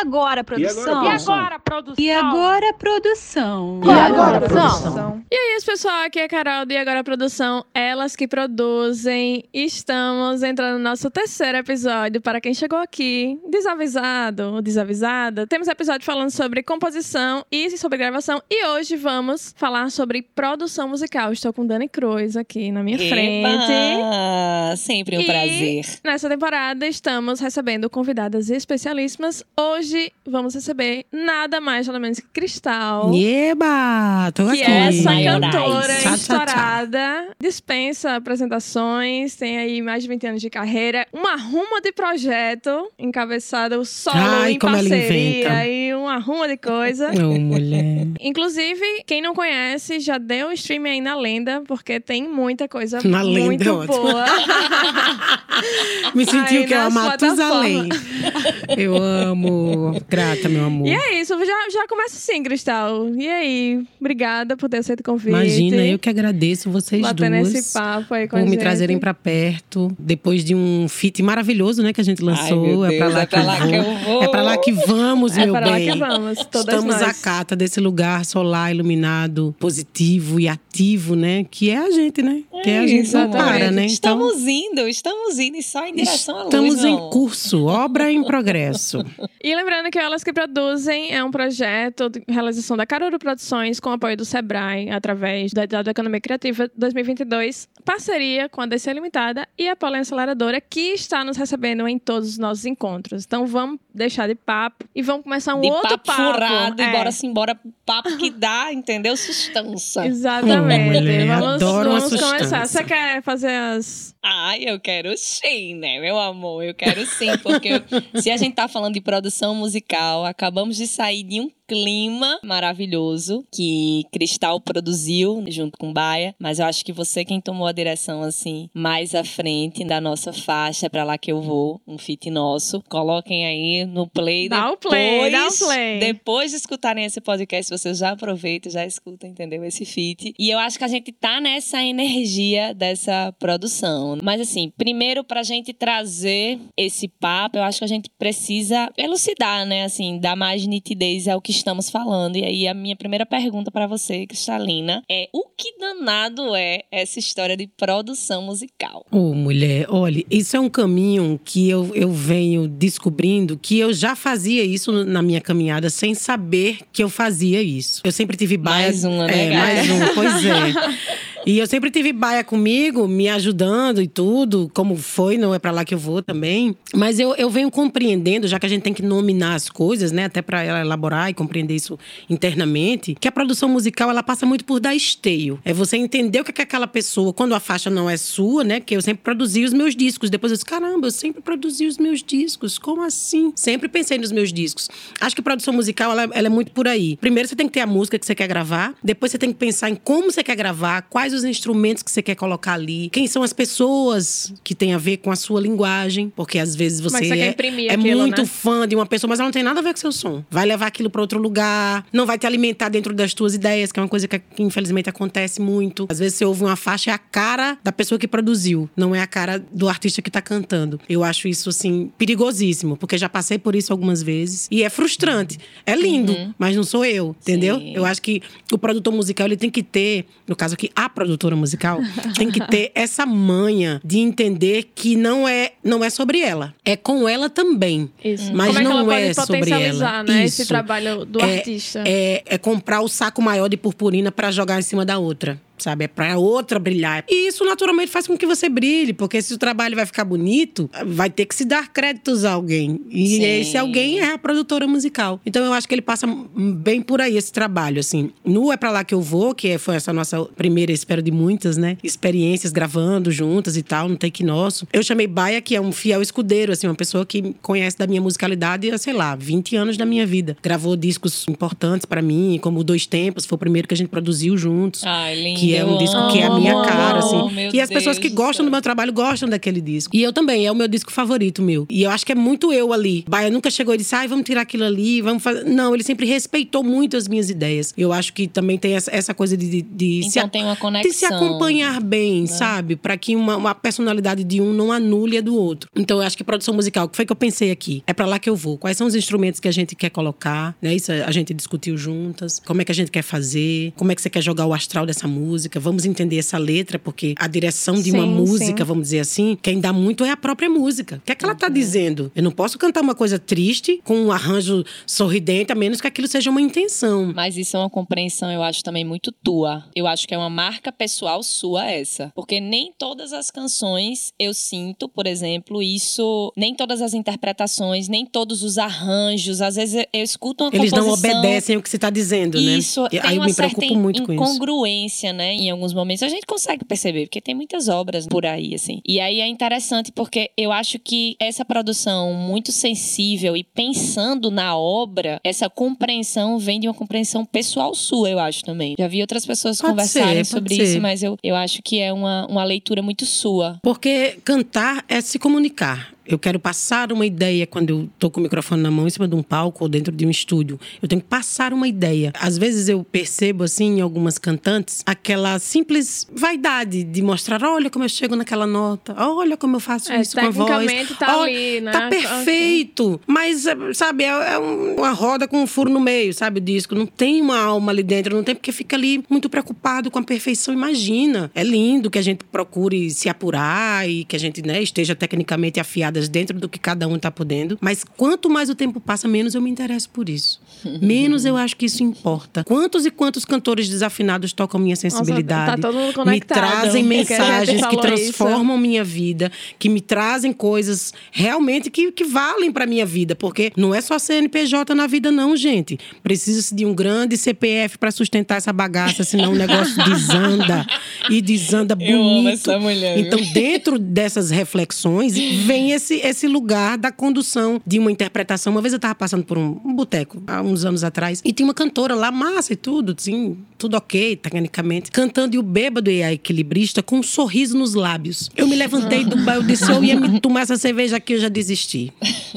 agora, produção? E agora, produção? E agora, produção? E agora, produção? E aí, pessoal, aqui é a Carol do E Agora Produção, elas que produzem. Estamos entrando no nosso terceiro episódio. Para quem chegou aqui, desavisado ou desavisada, temos episódio falando sobre composição e sobre gravação. E hoje vamos falar sobre produção musical. Estou com Dani Cruz aqui na minha Eba! frente. Sempre um E prazer. Nessa temporada estamos recebendo convidadas especialíssimas. Hoje vamos receber nada mais nada menos que Cristal. Eba! Tô Que aqui. é essa cantora Tchá, tchá, tchá. estourada, dispensa apresentações, tem aí mais de 20 anos de carreira, uma ruma de projeto, encabeçada o solo Ai, em parceria e uma ruma de coisa. Ô, mulher. Inclusive, quem não conhece, já deu um stream aí na Lenda, porque tem muita coisa Na Lenda é muito ótimo. boa. Me sentiu Aí que é nas uma Matusalém. Eu amo. Grata, meu amor. E é isso, já, já começa assim, Cristal. E aí, obrigada por ter aceito o convite. Imagina, eu que agradeço vocês Batendo duas. esse papo aí com por a me gente. trazerem pra perto. Depois de um feat maravilhoso, né? Que a gente lançou. meu é pra Deus, lá, é que, pra eu lá vou. que eu vou. É pra lá que vamos, É meu para lá bem. que vamos, todas Estamos nós. à cata desse lugar solar, iluminado, positivo e ativo, né? Que é a gente, né? Que é a gente não exatamente. para, né? Então, Estamos indo, estamos indo e só em direção à luz. estamos em não. curso, obra em progresso. E lembrando que Elas que Produzem é um projeto de realização da Caruru Produções com apoio do Sebrae, através da Idade da Economia Criativa 2022, parceria com a DC Limitada e a Polen Aceleradora, que está nos recebendo em todos os nossos encontros. Então vamos deixar de papo e vamos começar um De outro papo, papo. furado É. e bora-se embora pro papo que dá, entendeu? Sustância. Exatamente. Mulher, vamos adoro uma vamos começar. sustância. Você quer fazer as. Ai, eu quero sim, né, meu amor? Eu quero sim, porque se a gente tá falando de produção musical, acabamos de sair de um clima maravilhoso que Cristal produziu junto com Baia, mas eu acho que você quem tomou a direção assim mais à frente da nossa faixa para lá que eu vou, um feat nosso. Coloquem aí no play Dá o depois, play, dá o play. depois de escutarem esse podcast, vocês já aproveitam, já escutam, entendeu? Esse feat. E eu acho que a gente tá nessa energia dessa produção. Mas assim, primeiro pra gente trazer esse papo, eu acho que a gente precisa elucidar, né, assim, dar mais nitidez ao que estamos falando. E aí a minha primeira pergunta pra você, Cristalina, é o que danado é essa história de produção musical? Ô, mulher, olha, isso é um caminho que eu, eu venho descobrindo que eu já fazia isso na minha caminhada sem saber que eu fazia isso. Eu sempre tive baia. Mais uma, né, É, mais uma, pois é. E eu sempre tive baia comigo, me ajudando e tudo, como foi, não é pra lá que eu vou também. Mas eu, eu venho compreendendo, já que a gente tem que nominar as coisas, né, até pra ela elaborar e compreender isso internamente, que a produção musical ela passa muito por dar esteio. É você entender o que é que aquela pessoa, quando a faixa não é sua, né, que eu sempre produzi os meus discos. Depois eu disse, caramba, eu sempre produzi os meus discos. Como assim? Sempre pensei nos meus discos. Acho que produção musical ela, ela é muito por aí. Primeiro você tem que ter a música que você quer gravar, depois você tem que pensar em como você quer gravar, quais os instrumentos que você quer colocar ali, quem são as pessoas que tem a ver com a sua linguagem, porque às vezes você, você é, é aquilo, muito né? fã de uma pessoa, mas ela não tem nada a ver com seu som. Vai levar aquilo para outro lugar, não vai te alimentar dentro das tuas ideias, que é uma coisa que infelizmente acontece muito. Às vezes você ouve uma faixa é a cara da pessoa que produziu, não é a cara do artista que tá cantando. Eu acho isso assim perigosíssimo, porque já passei por isso algumas vezes e é frustrante. É lindo, mas não sou eu, entendeu? Sim. Eu acho que o produtor musical ele tem que ter, no caso aqui a produtora musical, tem que ter essa manha de entender que não é não é sobre ela, é com ela também. Isso. Mas Como é não ela é pode sobre potencializar, ela. né, esse Isso. trabalho do É- artista? É, é comprar o saco maior de purpurina pra jogar em cima da outra. Sabe? É pra outra brilhar. E isso naturalmente faz com que você brilhe, porque se o trabalho vai ficar bonito, vai ter que se dar créditos a alguém. E Sim. esse alguém é a produtora musical. Então eu acho que ele passa bem por aí esse trabalho, assim. No É Pra Lá Que Eu Vou, que foi essa nossa primeira, espero de muitas, né? Experiências gravando juntas e tal, no take nosso. Eu chamei Baia, que é um fiel escudeiro, assim, uma pessoa que conhece da minha musicalidade há, sei lá, 20 anos da minha vida. Gravou discos importantes pra mim, como Dois Tempos, foi o primeiro que a gente produziu juntos. Ai, lindo. Que que é um Eu disco que é a minha amo, cara, amo, assim. meu E as pessoas Deus que do gostam do meu trabalho gostam daquele disco. E eu também, é o meu disco favorito meu. E eu acho que é muito eu ali. Baia nunca chegou e disse, ai, vamos tirar aquilo ali, vamos fazer. Não, ele sempre respeitou muito as minhas ideias. Eu acho que também tem essa, essa coisa de, de, de se, Então a- tem uma de conexão. se acompanhar bem, sabe? Pra que uma, uma personalidade de um não anule a do outro. Então eu acho que produção musical, o que foi que eu pensei aqui? É pra lá que eu vou. Quais são os instrumentos que a gente quer colocar, né? Isso a gente discutiu juntas. Como é que a gente quer fazer? Como é que você quer jogar o astral dessa música? Vamos entender essa letra, porque a direção de uma Sim, música, sim. vamos dizer assim, quem dá muito é a própria música. O que é que ela tá dizendo? Eu não posso cantar uma coisa triste com um arranjo sorridente, a menos que aquilo seja uma intenção. Mas isso é uma compreensão, eu acho, também muito tua. Eu acho que é uma marca pessoal sua essa. Porque nem todas as canções eu sinto, por exemplo, isso. Nem todas as interpretações, nem todos os arranjos. Às vezes eu, eu escuto uma Eles não composição. obedecem o que você tá dizendo, né? Isso, E tem aí eu uma me certa preocupo muito com isso. incongruência, né? Em alguns momentos a gente consegue perceber, porque tem muitas obras por aí, assim. E aí é interessante porque eu acho que essa produção muito sensível e pensando na obra, essa compreensão vem de uma compreensão pessoal sua, eu acho também. Já vi outras pessoas Pode conversarem ser, sobre ser. isso, mas eu, eu acho que é uma, uma leitura muito sua. Porque cantar é se comunicar. Eu quero passar uma ideia quando eu tô com o microfone na mão em cima de um palco ou dentro de um estúdio. Eu tenho que passar uma ideia. Às vezes eu percebo, assim, em algumas cantantes, aquela simples vaidade de mostrar: olha como eu chego naquela nota, olha como eu faço É, isso com a voz. tecnicamente tá Olha, ali, né? Tá perfeito. Mas, sabe, é, é um- uma roda com um furo no meio, sabe, o disco. Não tem uma alma ali dentro, não tem porque fica ali muito preocupado com a perfeição. Imagina. É lindo que a gente procure se apurar e que a gente né, esteja tecnicamente dentro do que cada um tá podendo. Mas quanto mais o tempo passa, menos eu me interesso por isso. Menos eu acho que isso importa. Quantos e quantos cantores desafinados tocam minha sensibilidade? tá todo mundo me trazem mensagens que transformam minha vida, que me trazem coisas realmente que, que valem para minha vida, porque não é só CNPJ na vida não, gente. Precisa-se de um grande CPF para sustentar essa bagaça, senão o negócio desanda e desanda bonito. Eu amo essa mulher? Então, dentro dessas reflexões, vem esse, esse lugar da condução de uma interpretação. Uma vez eu tava passando por um, um boteco, há uns anos atrás, e tinha uma cantora lá, massa e tudo, assim, tudo ok, tecnicamente, cantando e o bêbado e a equilibrista com um sorriso nos lábios. Eu me levantei do bar, eu disse, eu ia me tomar essa cerveja aqui, eu já desisti.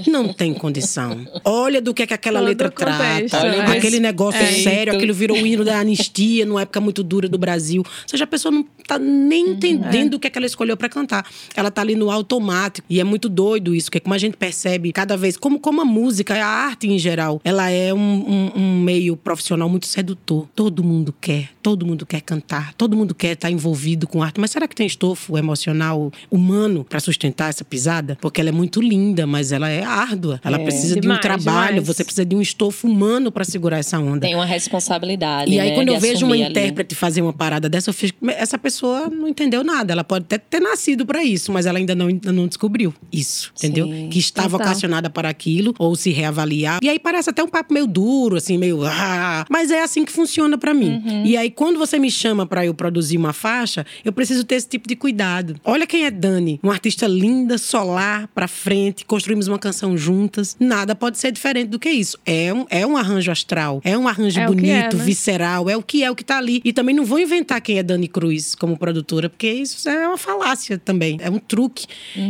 Não tem condição. Olha do que, é que aquela Todo letra contexto, trata. né? Aquele negócio É. sério, aquilo virou o hino da anistia numa época muito dura do Brasil. Ou seja, a pessoa não tá nem Uhum. entendendo o que é que ela escolheu pra cantar. Ela tá ali no automático. E é muito doido isso, porque como a gente percebe cada vez, como, como a música, a arte em geral, ela é um, um- um meio profissional muito sedutor. Todo mundo quer, todo mundo quer cantar, todo mundo quer estar envolvido com arte. Mas será que tem estofo emocional, humano, pra sustentar essa pisada? Porque ela é muito linda, mas ela é árdua. Ela É. precisa de um Demais, trabalho, demais. você precisa de um estofo humano pra segurar essa onda. Tem uma responsabilidade. E aí, né, quando de eu vejo uma ali. intérprete fazer uma parada dessa, eu fico. Essa pessoa não entendeu nada. Ela pode até ter nascido pra isso, mas ela ainda não, ainda não descobriu isso, entendeu? Sim. Que está Total. vocacionada para aquilo, ou se reavaliar. E aí parece até um papo meio duro, assim, meio. Ah, mas é assim que funciona pra mim. Uhum. E aí, quando você me chama pra eu produzir uma faixa, eu preciso ter esse tipo de cuidado. Olha quem é Dani, uma artista linda, solar, pra frente, construímos uma canção juntas. Nada pode ser diferente do que isso. É um, é um arranjo astral, é um arranjo É bonito, é, né? visceral, é o que é o que tá ali. E também não vou inventar quem é Dani Cruz como produtora, porque isso é uma falácia também. É um truque.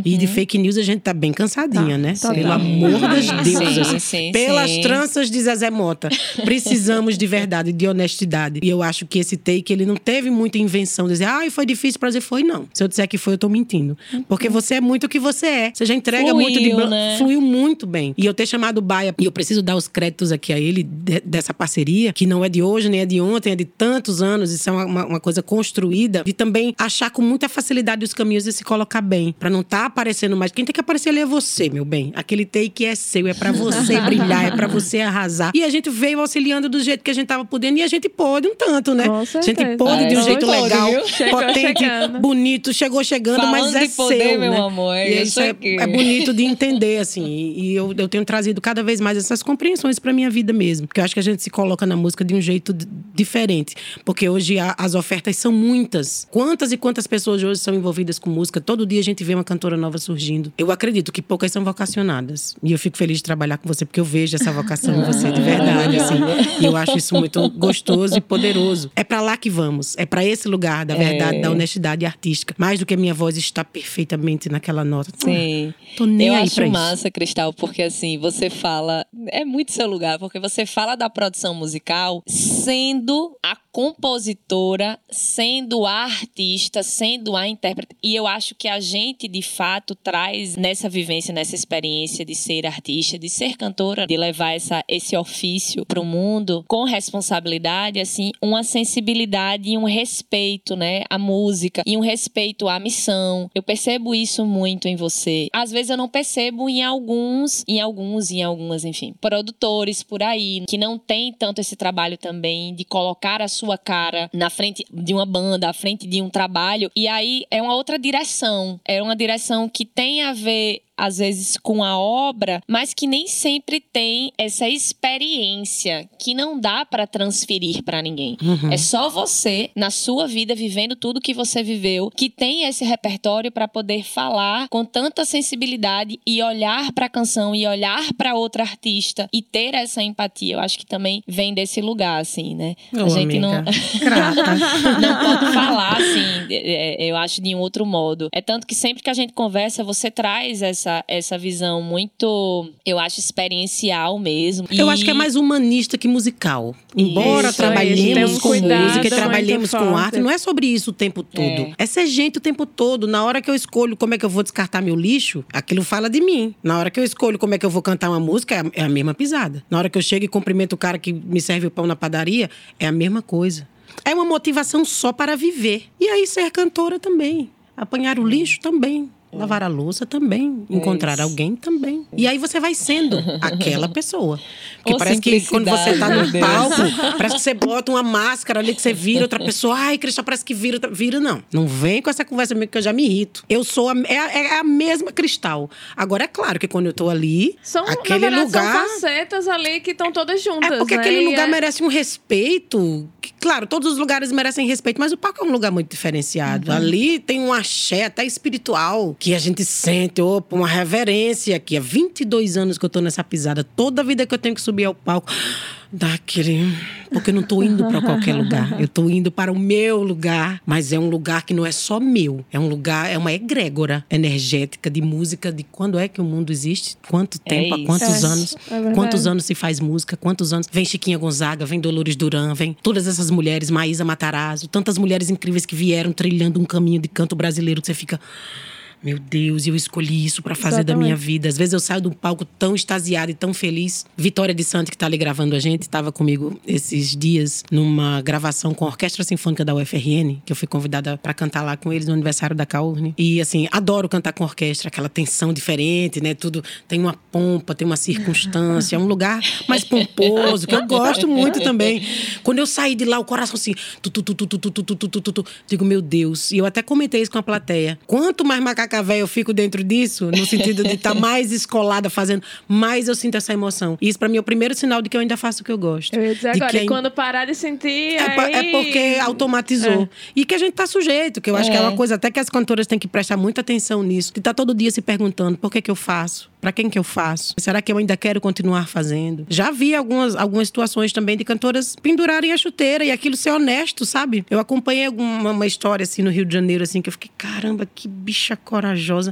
E de fake news a gente tá bem cansadinha, Tá, né? Pelo amor das Sim, deusas. sim, Pelas sim. tranças de Zezé Mota. Precisamos de verdade, de honestidade. E eu acho que esse take, ele não teve muita invenção. Dizer, ah, foi difícil pra dizer, foi não. Se eu disser que foi, eu tô mentindo. Porque você é muito o que você é. Você já entrega Fluiu, muito de blan- né? fluiu muito bem. E eu ter chamado o Baia, e eu preciso dar os créditos aqui a ele de- dessa parceria, que não é de hoje, nem é de ontem, é de tantos anos. Isso é uma, uma- coisa construída. De também achar com muita facilidade os caminhos e se colocar bem. Pra não estar aparecendo mais. Quem tem que aparecer ali é você, meu bem. Aquele take é seu, é pra você brilhar, é pra você arrasar. E a gente veio auxiliando do jeito que a gente tava podendo e a gente pôde um tanto, né? Com a gente pôde de um É, jeito pôde, legal, viu? Potente, chegando. bonito, chegou chegando, mas Falando é de poder, seu, meu né? amor, é E isso é, é bonito de entender, assim. E e eu, eu tenho trazido cada vez mais essas compreensões pra minha vida mesmo. Porque eu acho que a gente se coloca na música de um jeito diferente. Porque hoje a- as ofertas são muitas. Quantas e quantas pessoas hoje são envolvidas com música? Todo dia a gente vê uma cantora nova surgindo. Eu acredito que poucas são vocacionadas. E eu fico feliz de trabalhar com você, porque eu vejo essa vocação em você de verdade, assim. E eu acho isso muito gostoso e poderoso. É para lá que vamos. É para esse lugar da verdade, É. da honestidade artística. Mais do que a minha voz está perfeitamente naquela nota. Sim. Tô nem eu aí acho pra isso. massa, Cristal, porque assim, você fala. É muito seu lugar, porque você fala da produção musical sendo a compositora, sendo a artista, sendo a intérprete. E eu acho que a gente, de fato, traz nessa vivência, nessa experiência de ser artista, de ser cantora, de levar essa, esse ofício pro mundo com responsabilidade, assim, uma sensibilidade e um respeito, né, à música e um respeito à missão. Eu percebo isso muito em você. Às vezes eu não percebo em alguns, em alguns, em algumas, enfim, produtores por aí que não tem tanto esse trabalho também de colocar a sua cara na frente de uma banda, à frente de um trabalho. E aí é uma outra direção. É uma direção que tem a ver às vezes com a obra, mas que nem sempre tem essa experiência que não dá para transferir para ninguém. Uhum. É só você na sua vida vivendo tudo que você viveu que tem esse repertório para poder falar com tanta sensibilidade e olhar para a canção e olhar para outra artista e ter essa empatia. Eu acho que também vem desse lugar assim, né? Ô, a gente não amiga, Grata. não pode falar assim, é, eu acho de um outro modo. É tanto que sempre que a gente conversa, você traz essa, essa visão muito, eu acho, experiencial mesmo. Eu E- acho que é mais humanista que musical. Embora Isso, trabalhemos um com cuidado música e muito trabalhemos com arte, não é sobre isso o tempo todo. É. É. ser gente o tempo todo. Na hora que eu escolho como é que eu vou descartar meu lixo, aquilo fala de mim. Na hora que eu escolho como é que eu vou cantar uma música, é é a mesma pisada. Na hora que eu chego e cumprimento o cara que me serve o pão na padaria, é a mesma coisa. É uma motivação só para viver. E aí ser cantora também. Apanhar o lixo também. Lavar a louça também. Encontrar isso. alguém também. E aí você vai sendo aquela pessoa. Porque Ô, parece que quando você tá no palco, parece que você bota uma máscara ali que você vira outra pessoa. Ai, Cristal, parece que vira. outra- Vira, não. Não vem com essa conversa comigo que eu já me irrito. Eu sou a, é, a- é a mesma Cristal. Agora, é claro que quando eu tô ali, São, aquele na verdade, lugar. são facetas ali que estão todas juntas. É porque né? aquele E lugar é- merece um respeito. que, claro, todos os lugares merecem respeito, mas o palco é um lugar muito diferenciado. Ali tem um axé até espiritual que a gente sente, opa, uma reverência aqui. Há 22 anos que eu tô nessa pisada. Toda vida que eu tenho que subir ao palco, dá aquele. Porque eu não tô indo para qualquer lugar. Eu tô indo para o meu lugar. Mas é um lugar que não é só meu. É um lugar, é uma egrégora energética de música de quando é que o mundo existe, quanto tempo, há isso. quantos É, anos. é. Quantos anos se faz música? Quantos anos? Vem Chiquinha Gonzaga, vem Dolores Duran, vem todas essas mulheres, Maísa Matarazzo, tantas mulheres incríveis que vieram trilhando um caminho de canto brasileiro que você fica. Meu Deus, eu escolhi isso pra fazer da minha Exatamente. vida. Às vezes eu saio de um palco tão extasiada e tão feliz. Vitória de Santos, que tá ali gravando a gente, estava comigo esses dias numa gravação com a Orquestra Sinfônica da UFRN, que eu fui convidada pra cantar lá com eles no aniversário da Caurne. E assim, adoro cantar com orquestra, aquela tensão diferente, né? Tudo tem uma pompa, tem uma circunstância, é um lugar mais pomposo, que eu gosto muito também. Quando eu saí de lá, o coração assim, tu, tu, tu, tu, tu, tu, tu, tu, tu, tu, tu, digo, meu Deus. E eu até comentei isso com a plateia. Quanto mais macaca velha eu fico dentro disso, no sentido de estar mais escolada fazendo, mais eu sinto essa emoção. E isso pra mim é o primeiro sinal de que eu ainda faço o que eu gosto. Eu ia dizer De agora, que e ainda- quando parar de sentir, é, pa- aí... é porque automatizou. E que a gente tá sujeito, que eu acho que é uma coisa até que as cantoras têm que prestar muita atenção nisso. Que tá todo dia se perguntando por que que eu faço? Pra quem que eu faço? Será que eu ainda quero continuar fazendo? Já vi algumas, algumas situações também de cantoras pendurarem a chuteira e aquilo ser honesto, sabe? Eu acompanhei alguma uma história assim no Rio de Janeiro, assim, que eu fiquei, caramba, que bicha corajosa.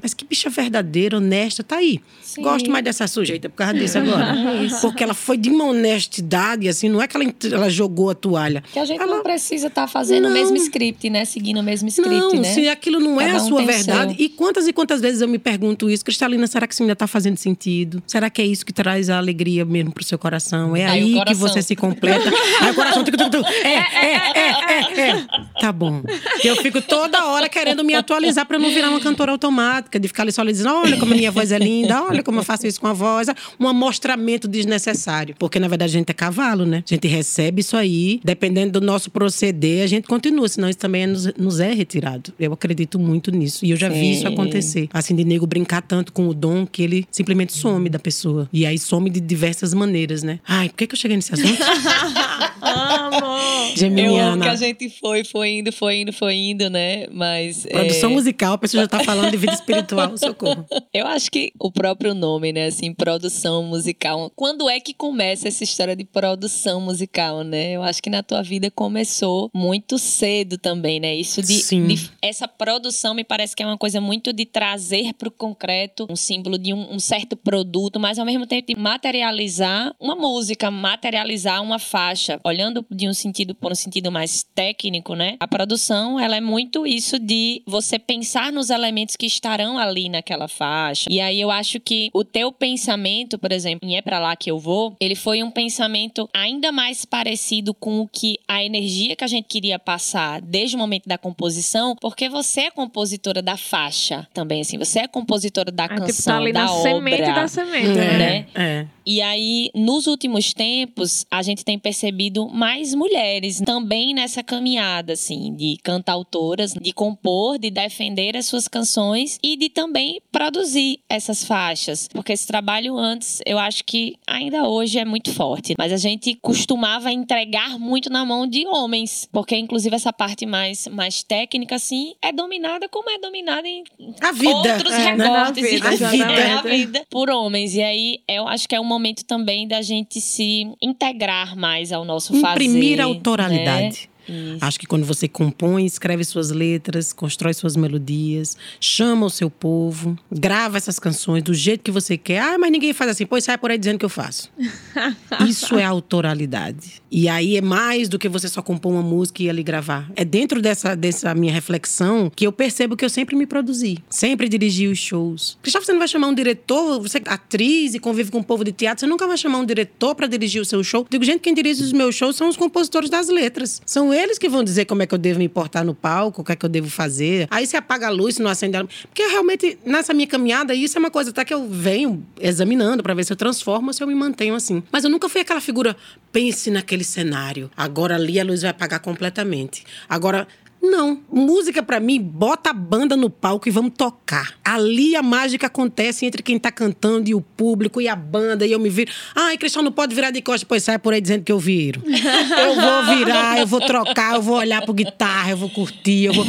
Mas que bicha verdadeira, honesta, tá aí. Sim. Gosto mais dessa sujeita por causa disso agora. Porque ela foi de uma honestidade, assim, não é que ela, ela jogou a toalha. Que a gente Ela- não precisa estar fazendo Não. o mesmo script, né? Seguindo o mesmo script, não, né? se aquilo não é Cada a um sua verdade. seu. E quantas e quantas vezes eu me pergunto isso, Cristalina, será que isso ainda está fazendo sentido? Será que é isso que traz a alegria mesmo pro seu coração? É Aí aí, que coração. você se completa. aí o coração. tuc, tuc, tuc. É, é, é, é, é. Tá bom. Eu fico toda hora querendo me atualizar para não virar uma cantora automática, de ficar ali só ali dizendo: olha como a minha voz é linda, olha como eu faço isso com a voz. Um amostramento desnecessário. Porque, na verdade, a gente é cavalo, né? A gente recebe isso aí, dependendo do nosso proceder, a gente continua, senão isso também é nos, nos é retirado. Eu acredito muito nisso. E eu já vi isso Sim. acontecer. Assim, de nego brincar tanto com o dom que ele simplesmente some da pessoa. E aí some de diversas maneiras, né? Ai, por que, que eu cheguei nesse assunto? Amo! Eu amo que Geminiana. a gente foi, foi indo, foi indo, foi indo, né? Mas. Produção é, musical, a pessoa já tá falando de vida espiritual, socorro. Eu acho que o próprio nome, né, assim, produção musical. Quando é que começa essa história de produção musical, né? Eu acho que na tua vida começou muito cedo também, né? Isso de, Sim. de- essa produção me parece que é uma coisa muito de trazer para o concreto um símbolo de um, um certo produto, mas ao mesmo tempo de materializar uma música, materializar uma faixa, olhando de um sentido por um sentido mais técnico, né? A produção, ela é muito isso de você pensar nos elementos que estarão ali naquela faixa. E aí eu acho que o teu pensamento, por exemplo, em É Pra Lá Que Eu Vou, ele foi um pensamento ainda mais parecido com o que a energia que a gente queria passar desde o momento da composição, porque você é compositora da faixa também, assim, você é compositora da Ah, canção, tipo, tá ali da na obra. semente da semente, É, né? né? é. E aí, nos últimos tempos, a gente tem percebido mais mulheres também nessa caminhada, assim, de cantautoras, de compor, de defender as suas canções e de também produzir essas faixas. Porque esse trabalho antes, eu acho que ainda hoje é muito forte. Mas a gente costumava entregar muito na mão de homens. Porque, inclusive, essa parte mais, mais técnica, assim, é dominada como é dominada em A vida. outros é, né? recortes vida, A vida. a vida por homens. E aí eu acho que é um momento também da gente se integrar mais ao nosso fazer. Imprimir autoralidade. né? Isso. Acho que quando você compõe, escreve suas letras, constrói suas melodias, chama o seu povo, grava essas canções do jeito que você quer. Ah, mas ninguém faz assim. Pois sai por aí dizendo que eu faço. Isso é autoralidade. E aí é mais do que você só compor uma música e ali gravar. É dentro dessa, dessa minha reflexão que eu percebo que eu sempre me produzi. Sempre dirigi os shows. Já você não vai chamar um diretor, você é atriz e convive com o povo de teatro, você nunca vai chamar um diretor para dirigir o seu show. Digo, gente, quem dirige os meus shows são os compositores das letras. São eles que vão dizer como é que eu devo me portar no palco, o que é que eu devo fazer. Aí se apaga a luz, se não acende a luz. Porque realmente, nessa minha caminhada, isso é uma coisa até que eu venho examinando para ver se eu transformo ou se eu me mantenho assim. Mas eu nunca fui aquela figura, pense naquele cenário. Agora ali a luz vai apagar completamente. Agora. Não, música pra mim, bota a banda no palco e vamos tocar. Ali a mágica acontece entre quem tá cantando e o público e a banda e eu me viro. Ai, Cristiano não pode virar de costas, pois sai por aí dizendo que eu viro. Eu vou virar, eu vou trocar, eu vou olhar pro guitarra, eu vou curtir, eu vou.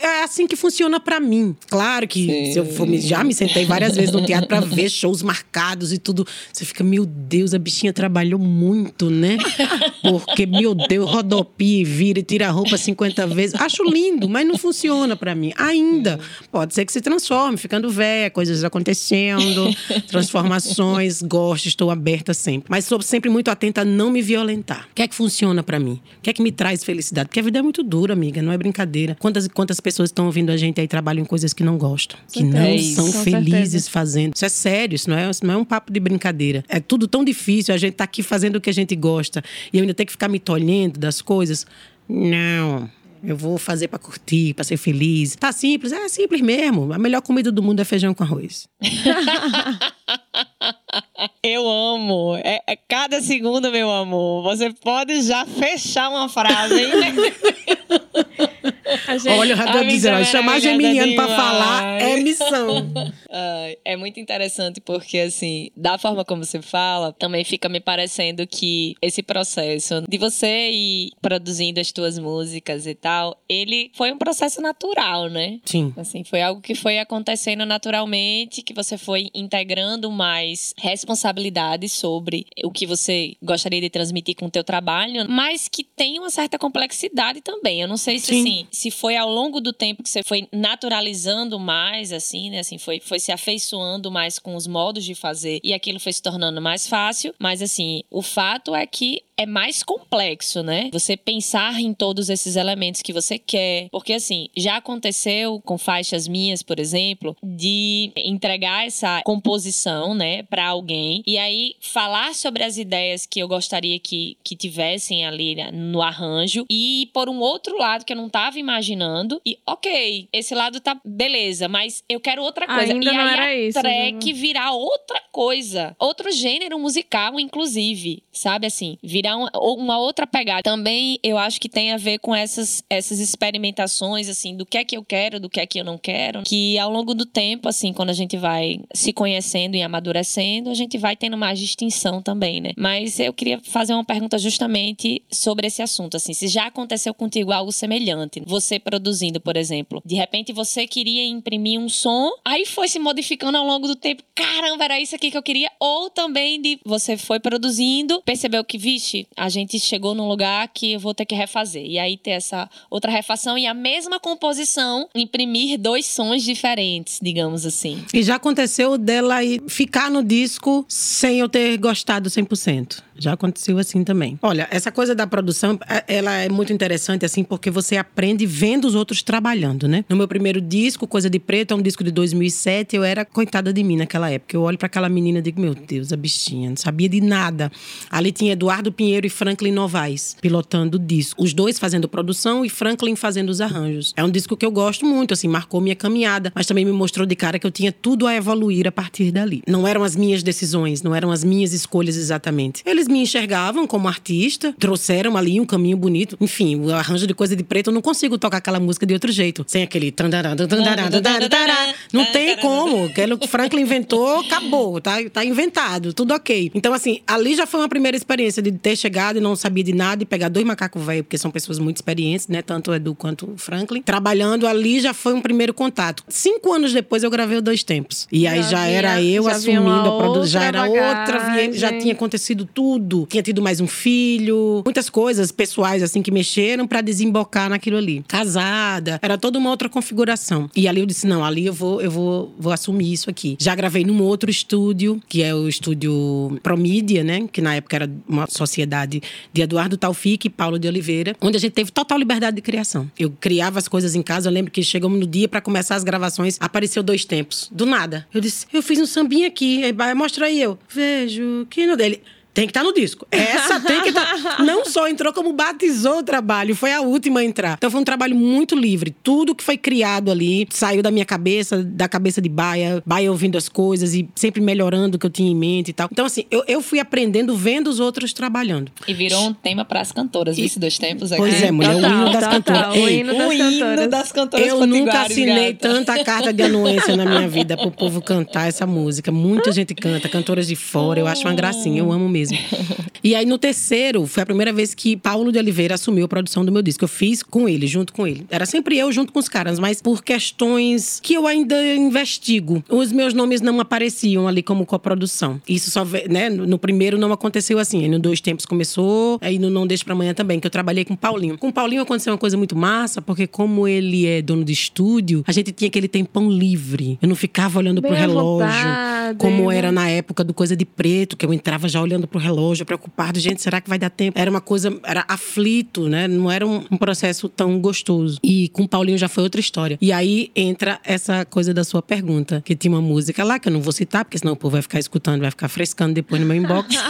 É assim que funciona pra mim. Claro que se eu for, já me sentei várias vezes no teatro pra ver shows marcados e tudo. Você fica, meu Deus, a bichinha trabalhou muito, né? Porque, meu Deus, rodopia e vira e tira a roupa 50 vezes. Acho lindo, mas não funciona pra mim. Ainda. Pode ser que se transforme, ficando velha, coisas acontecendo, transformações, gosto, estou aberta sempre. Mas sou sempre muito atenta a não me violentar. O que é que funciona pra mim? O que é que me traz felicidade? Porque a vida é muito dura, amiga, não é brincadeira. Quantas quantas pessoas estão ouvindo a gente aí trabalham em coisas que não gostam, que não são Com felizes certeza. fazendo. Isso é sério, isso não é, isso não é um papo de brincadeira. É tudo tão difícil, a gente tá aqui fazendo o que a gente gosta e eu ainda tenho que ficar me tolhendo das coisas. Não. Eu vou fazer pra curtir, pra ser feliz. Tá simples? É simples mesmo. A melhor comida do mundo é feijão com arroz. Eu amo. É, é cada segundo, meu amor. Você pode já fechar uma frase, hein? Gente- Olha, eu já tô dizendo, chamar geminiano pra demais. falar é missão. É muito interessante porque, assim, da forma como você fala, também fica me parecendo que esse processo de você ir produzindo as tuas músicas e tal, ele foi um processo natural, né? Sim. Assim, foi algo que foi acontecendo naturalmente, que você foi integrando mais responsabilidade sobre o que você gostaria de transmitir com o teu trabalho, mas que tem uma certa complexidade também. Eu não sei se Sim. assim, se foi ao longo do tempo que você foi naturalizando mais assim, né, assim, foi foi se afeiçoando mais com os modos de fazer e aquilo foi se tornando mais fácil, mas assim, o fato é que é mais complexo, né? Você pensar em todos esses elementos que você quer. Porque, assim, já aconteceu com faixas minhas, por exemplo, de entregar essa composição, né, pra alguém. E aí, falar sobre as ideias que eu gostaria que, que tivessem ali né, no arranjo. E ir por um outro lado que eu não tava imaginando. E, ok, esse lado tá beleza, mas eu quero outra coisa. Ainda e não aí era a isso, track virar outra coisa. Outro gênero musical, inclusive. Sabe assim? Virar um- uma outra pegada. Também eu acho que tem a ver com essas, essas experimentações, assim, do que é que eu quero, do que é que eu não quero. Que ao longo do tempo, assim, quando a gente vai se conhecendo e amadurecendo, a gente vai tendo mais distinção também, né? Mas eu queria fazer uma pergunta justamente sobre esse assunto, assim, se já aconteceu contigo algo semelhante, você produzindo, por exemplo, de repente você queria imprimir um som, aí foi se modificando ao longo do tempo, caramba, era isso aqui que eu queria, ou também de você foi produzindo, percebeu que, vixe, a gente chegou num lugar que eu vou ter que refazer, e aí ter essa outra refação e a mesma composição, imprimir dois sons diferentes, digamos assim. E já aconteceu dela ficar no disco sem eu ter gostado 100%. Já aconteceu assim também. Olha, essa coisa da produção, é- ela é muito interessante assim porque você aprende vendo os outros trabalhando, né? No meu primeiro disco, Coisa de Preto, é um disco de 2007, eu era coitada de mim naquela época. Eu olho pra aquela menina e digo, meu Deus, a bichinha, não sabia de nada. Ali tinha Eduardo Pinheiro e Franklin Novaes pilotando o disco. Os dois fazendo produção e Franklin fazendo os arranjos. É um disco que eu gosto muito, assim, marcou minha caminhada, mas também me mostrou de cara que eu tinha tudo a evoluir a partir dali. Não eram as minhas decisões, não eram as minhas escolhas exatamente. Eles me enxergavam como artista, trouxeram ali um caminho bonito. Enfim, o arranjo de coisa de preto, eu não consigo tocar aquela música de outro jeito. Sem aquele. Não tem como. Aquilo que Franklin inventou, acabou. Tá, tá inventado, tudo ok. Então, assim, ali já foi uma primeira experiência de ter chegado e não sabia de nada e pegar dois macacos velhos, porque são pessoas muito experientes, né? Tanto o Edu quanto o Franklin. Trabalhando ali já foi um primeiro contato. Cinco anos depois eu gravei o Dois Tempos. E aí Já já, era eu já assumindo a produção. Já outra era outra, bagagem. já tinha acontecido tudo. Tinha tido mais um filho, muitas coisas pessoais assim que mexeram pra desembocar naquilo ali. Casada, era toda uma outra configuração. E ali eu disse: "Não, ali eu vou eu vou vou assumir isso aqui". Já gravei num outro estúdio, que é o estúdio Promídia, né, que na época era uma sociedade de Eduardo Taufik e Paulo de Oliveira, onde a gente teve total liberdade de criação. Eu criava as coisas em casa, eu lembro que chegamos no dia pra começar as gravações, apareceu dois tempos, do nada. Eu disse: "Eu fiz um sambinha aqui". Aí mostra aí eu. Vejo que no dele tem que estar no disco. Essa tem que estar. Não só entrou, como batizou o trabalho. Foi a última a entrar. Então foi um trabalho muito livre. Tudo que foi criado ali saiu da minha cabeça, da cabeça de Baia. Baia ouvindo as coisas e sempre melhorando o que eu tinha em mente e tal. Então, assim, eu, eu fui aprendendo vendo os outros trabalhando. E virou um tema para as cantoras, esses dois tempos aqui. Pois é, mulher, o Total, hino das total, cantoras. o Ei, hino das o hino cantoras. das cantoras Eu nunca assinei gata. tanta carta de anuência na minha vida pro povo cantar essa música. Muita gente canta, cantoras de fora. Eu acho uma gracinha, eu amo mesmo. E aí, no terceiro, foi a primeira vez que Paulo de Oliveira assumiu a produção do meu disco. Eu fiz com ele, junto com ele. Era sempre eu junto com os caras, mas por questões que eu ainda investigo. Os meus nomes não apareciam ali como coprodução. Isso só, né? No primeiro não aconteceu assim. Aí no Dois Tempos começou, aí no Não Deixa Pra Amanhã também, que eu trabalhei com o Paulinho. Com o Paulinho aconteceu uma coisa muito massa, porque como ele é dono de estúdio, a gente tinha aquele tempão livre. Eu não ficava olhando Bem pro relógio, vontade, como né? era na época do Coisa de Preto, que eu entrava já olhando pro relógio, preocupado, gente, será que vai dar tempo? Era uma coisa, era aflito, né? Não era um, um processo tão gostoso. E com o Paulinho já foi outra história. E aí entra essa coisa da sua pergunta, que tinha uma música lá, que eu não vou citar, porque senão o povo vai ficar escutando, vai ficar frescando depois no meu inbox.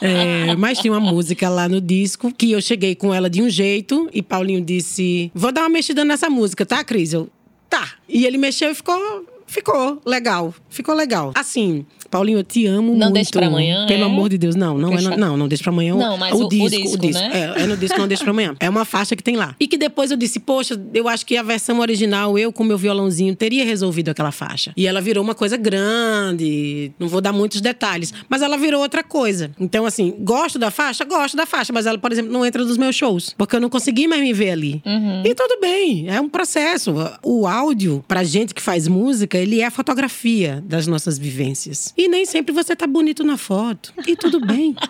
É, mas tinha uma música lá no disco, que eu cheguei com ela de um jeito, e Paulinho disse: Vou dar uma mexida nessa música, tá, Cris? Eu, tá. E ele mexeu e ficou. Ficou legal. Ficou legal. Assim, Paulinho, eu te amo Não muito. deixe pra amanhã, Pelo é? amor de Deus, não. Não, é, no- não, não deixe pra amanhã. Não, mas o- o disco, né? É, é no disco Não Deixe Pra Amanhã. É uma faixa que tem lá. E que depois eu disse, poxa, eu acho que a versão original, eu com meu violãozinho, teria resolvido aquela faixa. E ela virou uma coisa grande. Não vou dar muitos detalhes. Mas ela virou outra coisa. Então, assim, gosto da faixa? Gosto da faixa. Mas ela, por exemplo, não entra nos meus shows. Porque eu não consegui mais me ver ali. E tudo bem. É um processo. O áudio, pra gente que faz música, ele é a fotografia das nossas vivências. E nem sempre você tá bonito na foto. E tudo bem.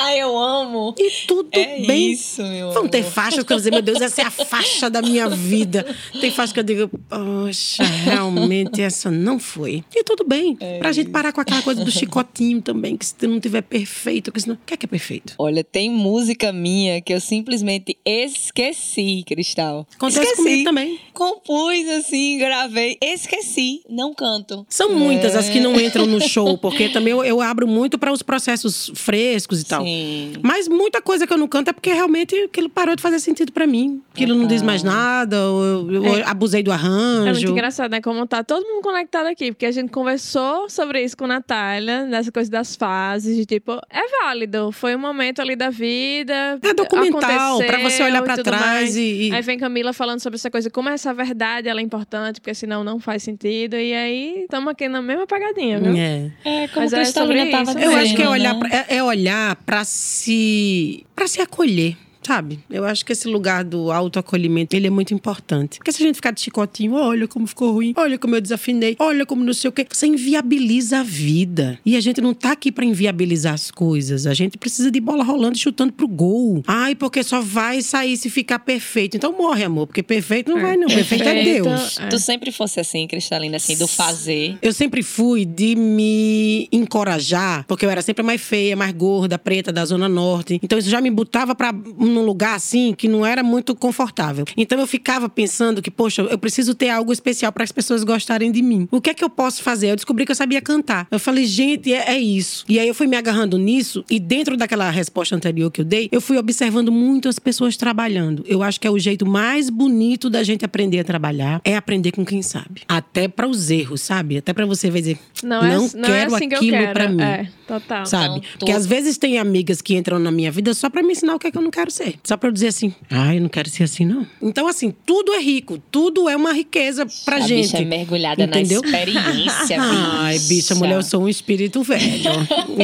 Ai, eu amo. E tudo É bem. isso, meu Vão ter faixas que eu dizer, meu Deus, essa é a faixa da minha vida. Tem faixas que eu digo, poxa, realmente essa não foi. E tudo bem. É pra gente parar com aquela coisa do chicotinho também, que se não tiver perfeito, que senão. O que é que é perfeito? Olha, tem música minha que eu simplesmente esqueci, Cristal. Acontece esqueci. comigo também. Compus assim, gravei, esqueci, não canto. São muitas as que não entram no show porque também eu, eu abro muito para os processos frescos e tal. Sim. Mas muita coisa que eu não canto é porque realmente aquilo parou de fazer sentido pra mim. Aquilo não diz mais nada, eu, eu É. abusei do É muito arranjo. engraçado, né? Como tá todo mundo conectado aqui, porque a gente conversou sobre isso com a Natália, nessa coisa das fases, de tipo, é válido, foi um momento ali da vida. É documental, pra você olhar tudo trás e- e- Aí vem Camila falando sobre essa coisa, como essa verdade ela é importante, porque senão não faz sentido. E aí, estamos aqui na mesma pegadinha, viu? É. É, como Mas é Cristalina sobre tava isso. Eu acho que é olhar, né? pra, é, é olhar pra se. para se acolher. Sabe? Eu acho que esse lugar do autoacolhimento, ele é muito importante. Porque se a gente ficar de chicotinho, olha como ficou ruim, olha como eu desafinei, olha como não sei o quê, você inviabiliza a vida. E a gente não tá aqui pra inviabilizar as coisas. A gente precisa de bola rolando e chutando pro gol. Ai, porque só vai sair se ficar perfeito. Então morre, amor, porque perfeito não vai não. Perfeito é Deus. é. Tu sempre fosse assim, Cristalina, assim, do fazer. Eu sempre fui de me encorajar, porque eu era sempre mais feia, mais gorda, preta da Zona Norte. Então isso já me botava pra num lugar assim que não era muito confortável. Então eu ficava pensando que, poxa, eu preciso ter algo especial para as pessoas gostarem de mim. O que é que eu posso fazer? Eu descobri que eu sabia cantar. Eu falei, gente, é, é isso. E aí eu fui me agarrando nisso e dentro daquela resposta anterior que eu dei, eu fui observando muito as pessoas trabalhando. Eu acho que é o jeito mais bonito da gente aprender a trabalhar, é aprender com quem sabe. Até para os erros, sabe? Até para você ver dizer, Não, não, é, não quero é assim que eu aquilo quero. pra mim. É, total. Sabe? Então, Porque às vezes tem amigas que entram na minha vida só pra me ensinar o que é que eu não quero ser. Só pra eu dizer assim, ah, eu não quero ser assim, não. Então, assim, tudo é rico, tudo é uma riqueza pra a gente. bicha é mergulhada Entendeu? na experiência, Ai, bicha, mulher, eu sou um espírito velho.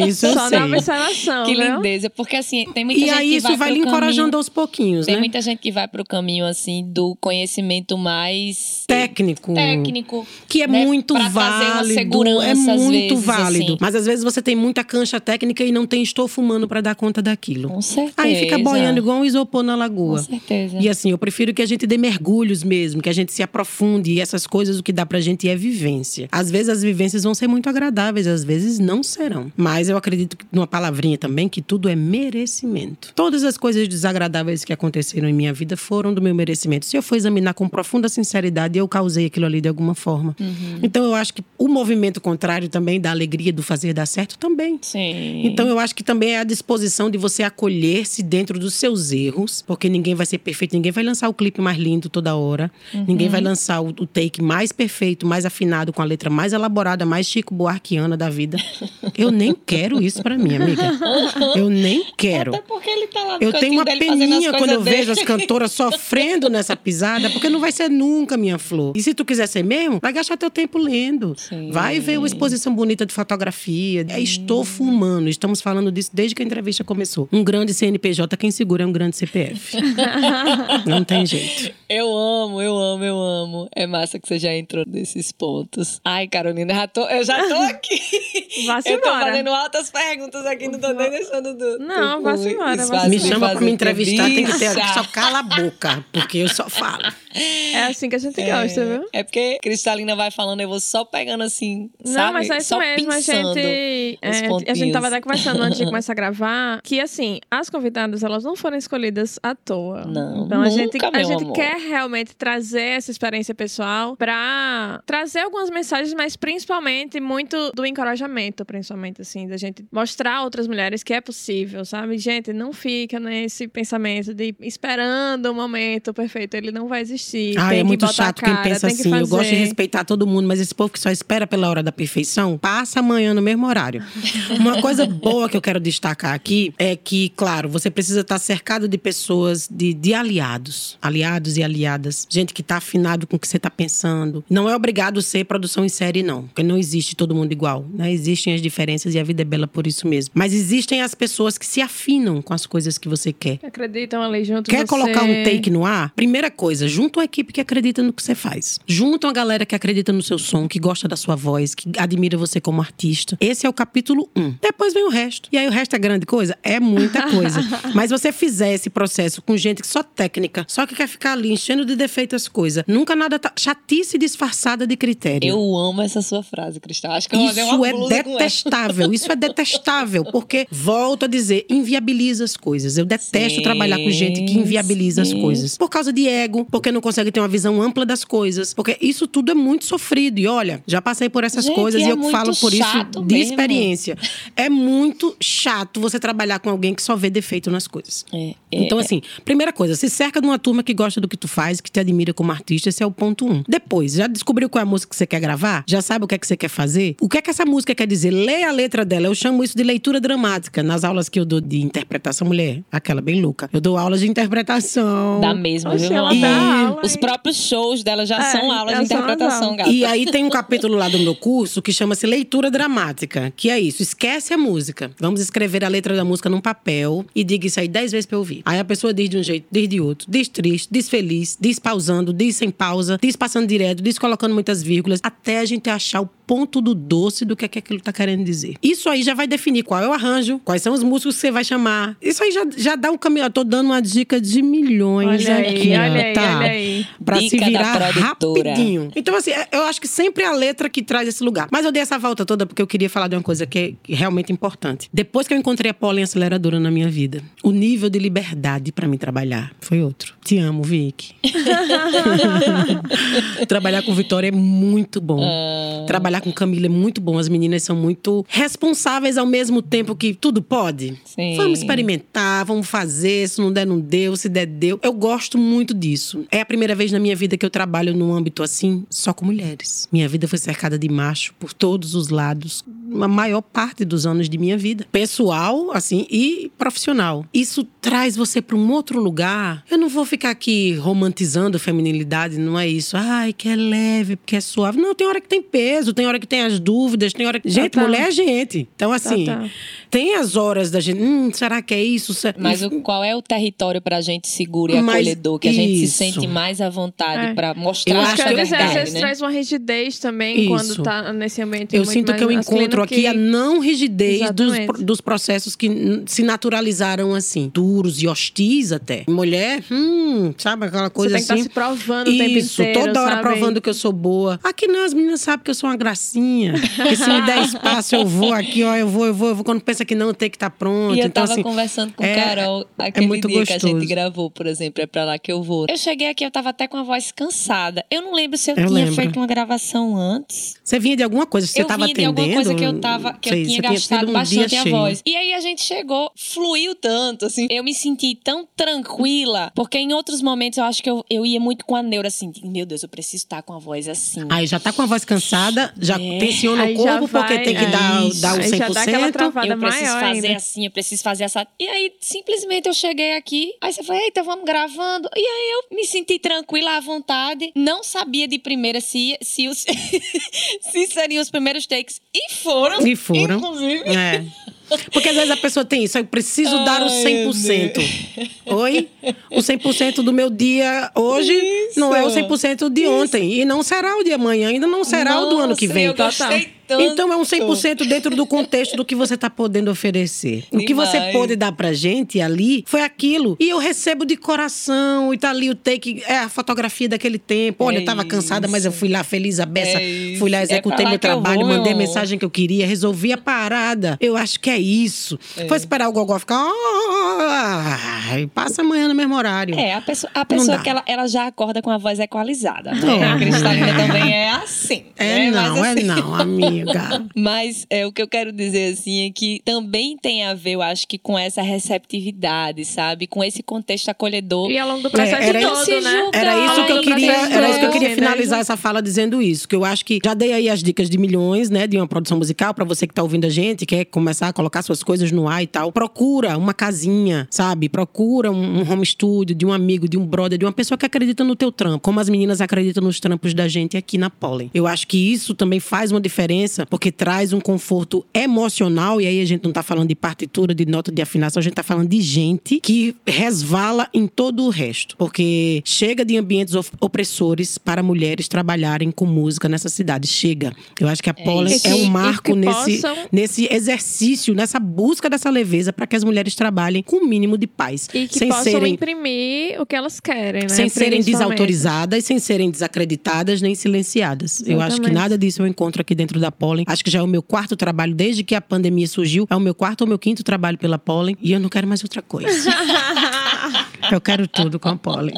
Isso eu Só sei. na observação, Que viu? lindeza. Porque assim, tem muita E gente aí que isso vai, vai pro lhe encorajando caminho- aos pouquinhos, Tem né? muita gente que vai pro caminho, assim, do conhecimento mais... Técnico. Técnico. Que é né? muito Pra válido. segurança, é às muito vezes, válido. assim. Mas às vezes você tem muita cancha técnica e não tem estofo humano pra dar conta daquilo. Com certeza. Aí fica boiando igual um isopor na lagoa. Com certeza. E assim, eu prefiro que a gente dê mergulhos mesmo, que a gente se aprofunde. E essas coisas, o que dá pra gente é vivência. Às vezes as vivências vão ser muito agradáveis, às vezes não serão. Mas eu acredito numa palavrinha também que tudo é merecimento. Todas as coisas desagradáveis que aconteceram em minha vida foram do meu merecimento. Se eu for examinar com profunda sinceridade, eu causei aquilo ali de alguma forma. Então eu acho que o movimento contrário também da alegria do fazer dar certo também. Sim. Então eu acho que também é a disposição de você acolher-se dentro dos seus erros, porque ninguém vai ser perfeito, ninguém vai lançar o clipe mais lindo toda hora, ninguém vai lançar o, o take mais perfeito, mais afinado, com a letra mais elaborada, mais Chico Buarquiana da vida. Eu nem quero isso pra mim, amiga. Eu nem quero. Até porque ele tá lá no Eu tenho uma peninha quando eu dele. vejo as cantoras sofrendo nessa pisada, porque não vai ser nunca, minha flor. E se tu quiser ser mesmo, vai gastar teu tempo lendo. Sim. Vai ver uma exposição bonita de fotografia. É estofo humano. Estamos falando disso desde que a entrevista começou. Um grande CNPJ, quem segura é um grande CPF. não tem jeito. Eu amo, eu amo, eu amo. É massa que você já entrou nesses pontos. Ai, Carolina, eu já tô, eu já tô aqui. Vá-se eu tô embora. fazendo altas perguntas aqui, não tô nem deixando do. Não, vá-se embora, Me chama pra me entrevistar, tem que ter só cala a boca, porque eu só falo. É assim que a gente gosta, viu? É porque Cristalina vai falando, eu vou só pegando assim, Não, sabe? mas é isso só mesmo. A gente, é, a gente tava até conversando antes de começar a gravar que, assim, as convidadas, elas não foram escolhidas à toa. Não, Então a gente, a gente amor. quer realmente trazer essa experiência pessoal pra trazer algumas mensagens, mas principalmente muito do encorajamento, principalmente, assim, da gente mostrar a outras mulheres que é possível, sabe? Gente, não fica nesse pensamento de esperando o momento perfeito. Ele não vai existir. Ah, tem é que muito botar chato cara, quem pensa assim. Eu gosto de respeitar todo mundo, mas esse povo que só espera pela hora da perfeição, passa amanhã no mesmo horário. Uma coisa boa que eu quero destacar aqui é que, claro, você precisa estar cercado de pessoas, de, de aliados. Aliados e aliadas. Gente que tá afinado com o que você tá pensando. Não é obrigado ser produção em série, não. Porque não existe todo mundo igual. Né? Existem as diferenças e a vida é bela por isso mesmo. Mas existem as pessoas que se afinam com as coisas que você quer. Acreditam ali junto Quer você. colocar um take no ar? Primeira coisa, junta uma equipe que acredita no que você faz. Junta uma galera que acredita no seu som, que gosta da sua voz, que admira você como artista. Esse é o capítulo 1. Um. Depois vem o resto. E aí o resto é grande coisa? É muita coisa. Mas você fizer fizer esse processo com gente só técnica, só que quer ficar ali enchendo de defeito as coisas, nunca nada tá. Chatice disfarçada de critério. Eu amo essa sua frase, Cristal. Acho que eu Isso uma é detestável, isso é detestável, porque, volto a dizer, inviabiliza as coisas. Eu detesto Sim, trabalhar com gente que inviabiliza as sim. coisas. Por causa de ego, porque não consegue ter uma visão ampla das coisas. Porque isso tudo é muito sofrido. E olha, já passei por essas Gente, coisas é e eu falo por isso de mesmo. experiência. É muito chato você trabalhar com alguém que só vê defeito nas coisas. É, é, Então, assim, primeira coisa, se cerca de uma turma que gosta do que tu faz, que te admira como artista, esse é o ponto um. Depois, já descobriu qual é a música que você quer gravar? Já sabe o que é que você quer fazer? O que é que essa música quer dizer? Lê a letra dela. Eu chamo isso de leitura dramática. Nas aulas que eu dou de interpretação, mulher, aquela bem louca. Eu dou aulas de interpretação. Dá mesmo, Oxe, viu? ela dá aula, Os próprios shows dela já É, são aulas de as interpretação, gata. E aí tem um capítulo lá do meu curso que chama-se Leitura Dramática, que é isso, esquece a música. Vamos escrever a letra da música num papel e diga isso aí dez vezes eu ouvir. Aí a pessoa diz de um jeito, diz de outro, diz triste, diz feliz, diz pausando, diz sem pausa, diz passando direto, diz colocando muitas vírgulas, até a gente achar o ponto do doce do que é que aquilo tá querendo dizer. Isso aí já vai definir qual é o arranjo, quais são os músicos que você vai chamar. Isso aí já, já dá um caminho. Eu tô dando uma dica de milhões Olha aqui, aí, olha aí, tá? olha aí. Pra Dica se virar rapidinho. Então, assim, é- eu acho que sempre é a letra que traz esse lugar. Mas eu dei essa volta toda porque eu queria falar de uma coisa que é realmente importante. Depois que eu encontrei a Pollen aceleradora na minha vida, o nível de liberdade pra mim trabalhar foi outro. Te amo, Vicky. trabalhar com Vitória é muito bom. Ah. Trabalhar com Camila é muito bom. As meninas são muito responsáveis ao mesmo tempo que tudo pode. Sim. Vamos experimentar, vamos fazer. Se não der, não deu. Se der, deu. Eu gosto muito disso. É a primeira vez na minha vida que eu trabalho num âmbito assim, só com mulheres. Minha vida foi cercada de macho por todos os lados. A maior parte dos anos de minha vida. Pessoal, assim, e profissional. Isso traz você para um outro lugar. Eu não vou ficar aqui romantizando a feminilidade, não é isso. Ai, que é leve, que é suave. Não, tem hora que tem peso, tem hora que tem as dúvidas, tem hora que. Gente, Total. mulher é gente. Então, assim, Total. tem as horas da gente. Hum, será que é isso? Mas o- qual é o território pra gente seguro e Mas acolhedor? Que a gente se sente mais à vontade É. pra Eu mostrar acho Acho que às vezes, às verdade, vezes né? traz uma rigidez também Isso. quando tá nesse ambiente Eu sinto que eu encontro aqui que- a não rigidez dos, Exatamente. dos processos que se naturalizaram assim, duros e hostis até. Mulher, hum, sabe aquela Você coisa tem que estar assim. se provando o tempo Isso, inteiro, toda hora sabe? provando que eu sou boa. Aqui não, as meninas sabem que eu sou uma gracinha. Que se me der espaço, eu vou aqui, ó, eu vou, eu vou, eu vou. Quando pensa que não, tem que estar pronto. E eu então, tava assim, conversando com é- Carol aquele muito dia que a gostoso. gente gravou, por exemplo, é pra lá que eu vou. Eu cheguei aqui, eu tava até com a voz cansada. Eu não lembro se eu, Eu tinha lembro. feito uma gravação antes. Você vinha de alguma coisa, você eu estava vinha de atendendo? alguma coisa que eu tava, que eu Sei, tinha você tinha gastado um dia bastante a cheio. voz. E aí a gente chegou, fluiu tanto, assim. Eu me senti tão tranquila, porque em outros momentos eu acho que eu, eu ia muito com a neura, assim, meu Deus, eu preciso estar com a voz assim. Aí já tá com a voz cansada, já É. tensiona o corpo porque vai, tem que é. dar, Isso. dar o Aí já dá aquela 100%. travada eu preciso maior fazer ainda. assim, eu preciso fazer essa. E aí, simplesmente, eu cheguei aqui. Aí você falou, eita, vamos gravando. E aí eu me senti tranquila à vontade. Não sabia de primeira se, se, os, se seriam os primeiros takes. E foram. E foram. Inclusive. É. Porque às vezes a pessoa tem isso, eu preciso dar o Ai, meu 100%. Oi? O 100% do meu dia hoje não é o 100% de ontem. E não será o de amanhã, ainda não será o do ano que Nossa, vem. Eu gostei tanto. Então é um 100% dentro do contexto do que você está podendo oferecer. O que você Demais. pôde dar pra gente ali foi aquilo. E eu recebo de coração e tá ali o take, é a fotografia daquele tempo. Olha, É eu tava cansada, mas eu fui lá feliz, a beça, É fui lá, É executei lá meu trabalho, vou, mandei a mensagem que eu queria, resolvi a parada. Eu acho que é isso. Foi esperar o Gogó ficar. "Ai, passa amanhã no mesmo horário. É, a pessoa, a pessoa que ela, ela já acorda com a voz equalizada. Né? A Cristalina também é assim. É né? Não, é assim- não, amiga. Mas é, o que eu quero dizer assim é que também tem a ver, eu acho que com essa receptividade, sabe? Com esse contexto acolhedor. E ao longo do processo É, era todo, isso. né? Era isso que eu queria, era isso que eu queria finalizar essa fala dizendo isso, que eu acho que já dei aí as dicas de milhões, né, de uma produção musical pra você que tá ouvindo a gente, quer começar a colocar suas coisas no ar e tal. Procura uma casinha, sabe? Procura um, um home studio de um amigo, de um brother, de uma pessoa que acredita no teu trampo, como as meninas acreditam nos trampos da gente aqui na Pollen. Eu acho que isso também faz uma diferença, porque traz um conforto emocional e aí a gente não tá falando de partitura, de nota de afinação, a gente tá falando de gente que resvala em todo o resto, porque chega de ambientes opressores para mulheres trabalharem com música nessa cidade. Chega. Eu acho que a Pollen isso. é um marco nesse, possam- nesse exercício, nessa busca dessa leveza para que as mulheres trabalhem com o mínimo de paz. E que sem possam serem imprimir o que elas querem, né? sem serem desautorizadas, sem serem desacreditadas nem silenciadas. Eu acho que Exatamente. nada disso eu encontro aqui dentro da Pollen. Acho que já é o meu quarto trabalho desde que a pandemia surgiu. É o meu quarto ou meu quinto trabalho pela Pollen e eu não quero mais outra coisa. eu quero tudo com a Pollen.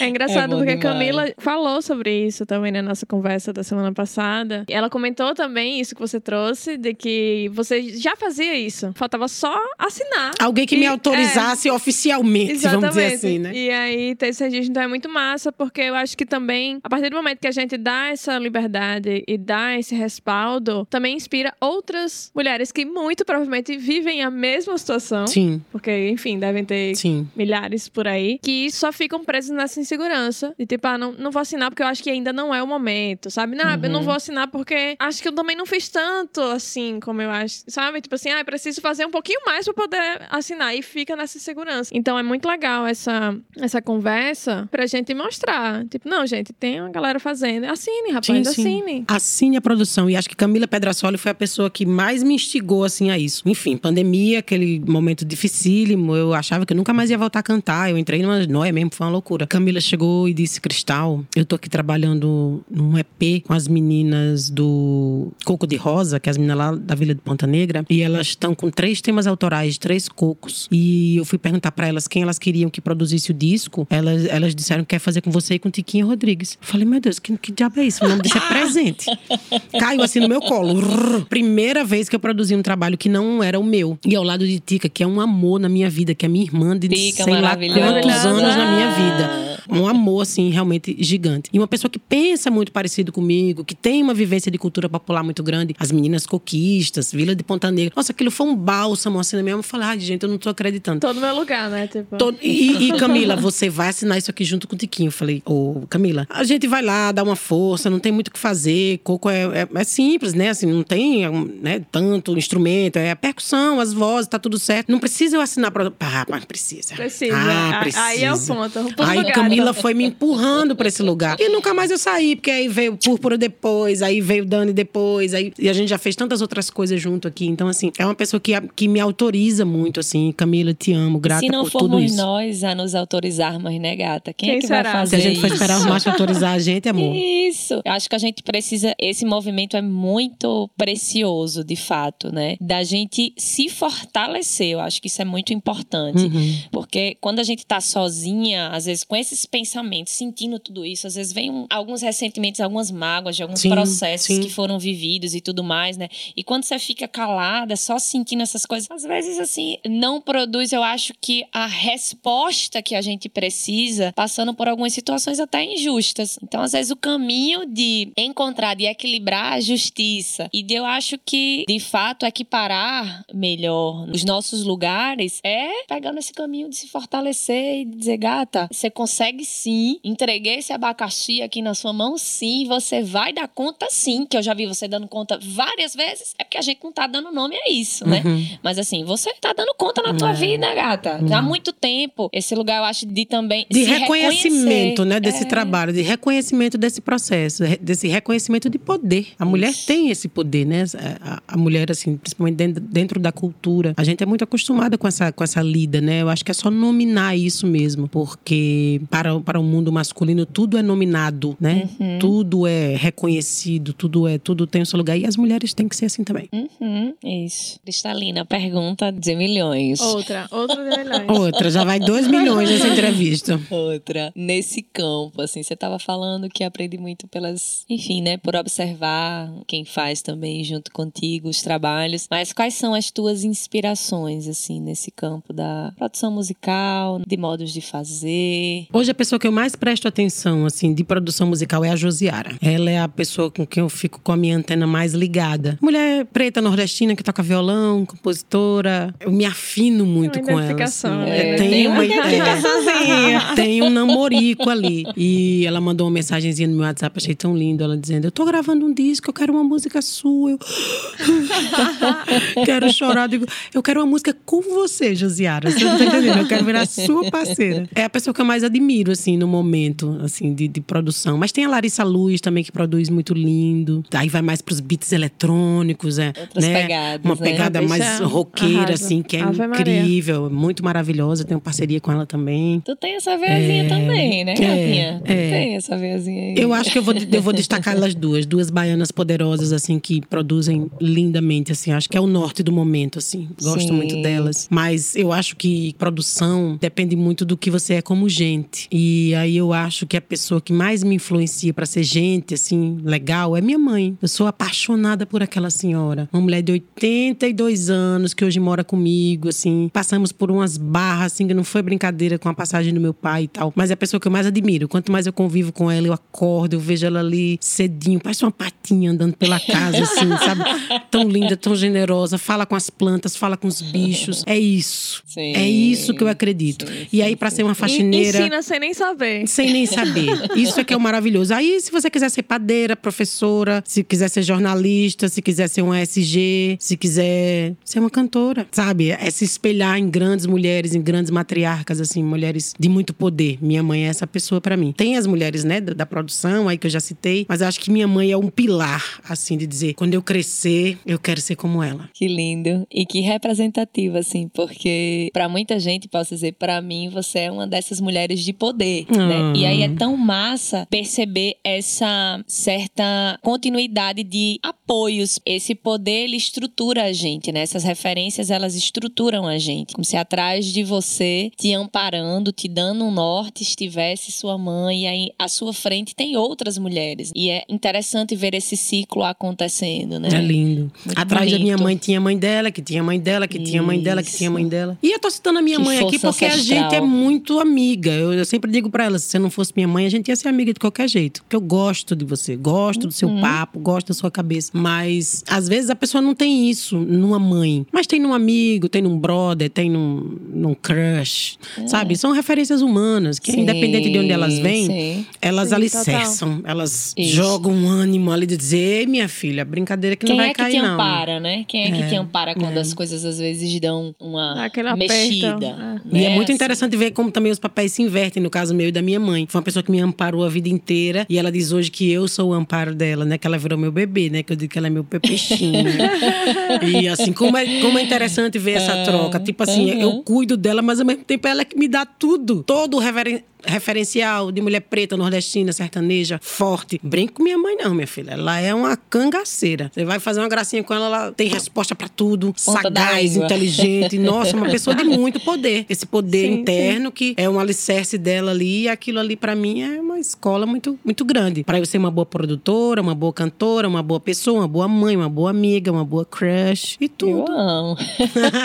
É engraçado É porque a demais. Camila falou sobre isso também na nossa conversa da semana passada. Ela comentou também isso que você trouxe, de que você já fazia isso. Faltava só assinar. Alguém que E- me é. autorizasse oficialmente, vamos dizer assim, né? E aí ter esse registro então é muito massa, porque eu acho que também, a partir do momento que a gente dá essa liberdade e dá esse respaldo, também inspira outras mulheres que muito provavelmente vivem a mesma situação. Sim, Porque, enfim, devem ter sim. milhares por aí, que só ficam presos nessa insegurança. De tipo, ah, não, não vou assinar porque eu acho que ainda não é o momento, sabe? Não, eu não vou assinar porque acho que eu também não fiz tanto assim como eu acho, sabe? Tipo assim, ah, eu preciso fazer um pouquinho mais pra poder assinar. E fica nessa insegurança. Então é muito legal essa, essa conversa pra gente mostrar. Tipo, não, gente, tem uma galera fazendo. Assine, rapaz, Sim, sim. assine. Assine a produção. E acho que Camila Pedrasoli foi a pessoa que mais me instigou, assim, a isso. Enfim, pandemia, aquele momento dificílimo. Eu achava que eu nunca mais ia voltar a cantar. Eu entrei numa noia mesmo, foi uma loucura. Camila chegou e disse, Cristal, eu tô aqui trabalhando num EP com as meninas do Coco de Rosa, que é as meninas lá da Vila de Ponta Negra. E elas estão com três temas autorais, três cocos. E eu fui perguntar pra elas quem elas queriam que produzisse o disco. Elas, elas disseram que quer fazer com você e com Tiquinho Rodrigues. Eu falei, meu Deus, que, que diabo é isso? O nome disso é presente. Caiu assim no meu colo. Rrr. Primeira vez que eu produzi um trabalho que não era o meu. E ao lado de Tica, que é um amor na minha vida, que é minha irmã de Tica sei lá maravilhosa. quantos anos na minha vida. Um amor, assim, realmente gigante. E uma pessoa que pensa muito parecido comigo, que tem uma vivência de cultura popular muito grande. As meninas coquistas, Vila de Ponta Negra. Nossa, aquilo foi um bálsamo, assim, na minha alma. Eu falei, ai, gente, eu não tô acreditando. Todo meu lugar, né? Tipo. Todo- E, e, Camila, você vai assinar isso aqui junto com o Tiquinho. Eu falei, ô Camila, a gente vai lá, dá uma força, não tem muito o que fazer. Coco é, é, é simples, né? Assim, não tem né, tanto instrumento, é a percussão, as vozes, tá tudo certo. Não precisa eu assinar pra. Ah, mas precisa. Precisa. Ah, precisa. Aí é o ponto. Aí do gato. Camila foi me empurrando pra esse lugar. E nunca mais eu saí, porque aí veio Púrpura depois, aí veio Dani depois, aí e a gente já fez tantas outras coisas junto aqui. Então, assim, é uma pessoa que, que me autoriza muito, assim. Camila, te amo, grata Se não por tudo formos isso. nós a nos autorizarmos, né, gata? Quem, Quem é que será? vai Se fazer a gente for esperar os machos autorizar a gente, amor. Isso. Eu acho que a gente precisa. Esse movimento é muito precioso, de fato, né? Da gente se fortalecer. Eu acho que isso é muito importante. Uhum. Porque quando a gente tá sozinha, às vezes com esses pensamentos, sentindo tudo isso, às vezes vem um- alguns ressentimentos, algumas mágoas de alguns Sim, processos sim. que foram vividos e tudo mais, né? E quando você fica calada, só sentindo essas coisas, às vezes assim, não produz, eu acho que a resposta que a gente precisa, passando por algumas situações até injustas. Então, às vezes o caminho de encontrar, de equilibrar a justiça e de eu acho que, de fato, equiparar melhor os nossos lugares é pegando esse caminho de se fortalecer e dizer, gata, você consegue sim, entreguei esse abacaxi aqui na sua mão, sim, você vai dar conta sim, que eu já vi você dando conta várias vezes, é porque a gente não tá dando nome a isso, né? Uhum. Mas assim, você tá dando conta na tua É. vida, gata. Há muito tempo. Esse lugar, eu acho, de também. De reconhecimento, né, desse É. trabalho, de reconhecimento desse processo, desse reconhecimento de poder. A mulher Isso. tem esse poder, né? A, a mulher, assim, principalmente dentro, dentro da cultura. A gente é muito acostumada com essa, com essa lida, né? Eu acho que é só nominar isso mesmo, porque para, o- para o mundo masculino tudo é nominado, né? Uhum. Tudo é reconhecido, tudo é, tudo tem o seu lugar. E as mulheres têm que ser assim também. Uhum, isso. Cristalina, pergunta de milhões. Outra, outra de milhões. Outra, já vai dois milhões nessa entrevista. Outra. Nesse campo, assim, você tava falando que aprende muito pelas, enfim, né, por observar quem faz também junto contigo os trabalhos. Mas quais são as tuas inspirações, assim, nesse campo da produção musical, de modos de fazer? Hoje a pessoa que eu mais presto atenção, assim, de produção musical é a Josiara. Ela é a pessoa com quem eu fico com a minha antena mais ligada. Mulher preta nordestina que toca violão, compositora. Eu me afino muito com ela. assim. né? É, tem uma é, tem um namorico ali. E ela mandou uma mensagenzinha no meu WhatsApp, achei tão lindo. Ela dizendo: Eu tô gravando um disco, eu quero uma música sua. Eu quero chorar. Digo, eu quero uma música com você, Josiara. Você não tá entendendo? Eu quero virar sua parceira. É a pessoa que eu mais admiro, assim, no momento, assim, de, de produção. Mas tem a Larissa Luz também, que produz muito lindo. Aí vai mais pros beats eletrônicos, é. Outras né? pegadas, Uma né? pegada A mais bicha roqueira, arrasa. assim, que é Ave Maria. incrível, muito maravilhosa. Tenho parceria com ela também. Tu tem essa veiazinha também, né, é, Gatinha? Tu é. tem essa veiazinha aí. Eu acho que eu vou, eu vou destacar elas duas, duas baianas poderosas, assim, que produzem lindamente, assim. Acho que é o norte do momento, assim. Gosto Sim. muito delas. Mas eu acho que produção depende muito do que você é como gente. E aí eu acho que a pessoa que mais me influencia pra ser gente, assim, legal, é minha mãe. Eu sou apaixonada por aquela senhora. Uma mulher de 82 anos que hoje mora comigo, assim. Passamos por umas barras, assim, que não foi brincadeira com a passagem do meu pai e tal. Mas é a pessoa que eu mais admiro. Quanto mais eu convivo com ela, eu acordo, eu vejo ela ali cedinho, parece uma patinha andando pela casa, assim, sabe? Tão linda, tão generosa. Fala com as plantas, fala com os bichos. É isso. Sim. É isso que eu acredito. Sim, e aí, sim. ser uma faxineira. Ensina sem nem saber. Sem nem saber. Isso é que é o maravilhoso. Aí, se você quiser ser padeira, professora, se quiser ser jornalista, se quiser ser uma SG, se quiser ser uma cantora, sabe? É se espelhar em grandes mulheres, em grandes matriarcas, assim, mulheres de muito poder. Minha mãe é essa pessoa pra mim. Tem as mulheres, né, da, da produção aí que eu já citei, mas eu acho que minha mãe é um pilar, assim, de dizer, quando eu crescer, eu quero ser como ela. Que lindo e que representativa, assim, porque pra muita gente, posso dizer, pra mim, você é uma dessas mulheres de poder, né? Ah. E aí é tão massa perceber essa certa continuidade de apoios. Esse poder, ele estrutura a gente, né? Essas referências, elas estruturam a gente. Como se atrás de você, te amparando, te dando um norte, estivesse sua mãe, e aí à sua frente tem outras mulheres. E é interessante ver esse ciclo acontecendo, né? É lindo. Muito Atrás da minha bonito. mãe tinha a mãe dela, que tinha a mãe dela, que tinha a mãe dela, que tinha a mãe dela. E eu tô citando a minha Que mãe aqui porque a ancestral. gente é muito amiga. Eu, eu sempre digo pra ela, se você não fosse minha mãe, a gente ia ser amiga de qualquer jeito. Porque eu gosto de você, gosto do seu Uhum. papo, gosto da sua cabeça. Mas às vezes a pessoa não tem isso numa mãe. Mas tem num amigo, tem num brother, tem num, num crush. Sabe? São referências humanas que, É. Sim, independente de onde elas vêm, sim. elas Sim, alicerçam. Elas Isso. jogam um ânimo ali de dizer, ei, minha filha, brincadeira que Quem não vai é que cair, te não. ampara, né? Quem é que É, te ampara quando é. as coisas às vezes dão uma Aquele aperto, mexida? é. E é né? muito Assim. interessante ver como também os papéis se invertem, no caso meu e da minha mãe. Foi uma pessoa que me amparou a vida inteira. E ela diz hoje que eu sou o amparo dela, né? Que ela virou meu bebê, né? Que eu digo que ela é meu pepechinho. e assim, como é, como é interessante ver essa troca. Tipo assim, uhum. eu cuido dela, mas ao mesmo tempo ela é que me dá tudo. Todo o referen- referencial de mulher preta, nordestina, sertaneja, forte. Brinco com minha mãe, não, minha filha. Ela é uma cangaceira. Você vai fazer uma gracinha com ela, ela tem resposta pra tudo. Ponta sagaz, inteligente. Nossa, uma pessoa de muito poder. Esse poder Sim, interno que é um alicerce dela ali. E aquilo ali, pra mim, é uma escola muito, muito grande. Pra eu ser uma boa produtora, uma boa cantora, uma boa pessoa, uma boa mãe, uma boa amiga, uma boa crush e Eu tudo. amo.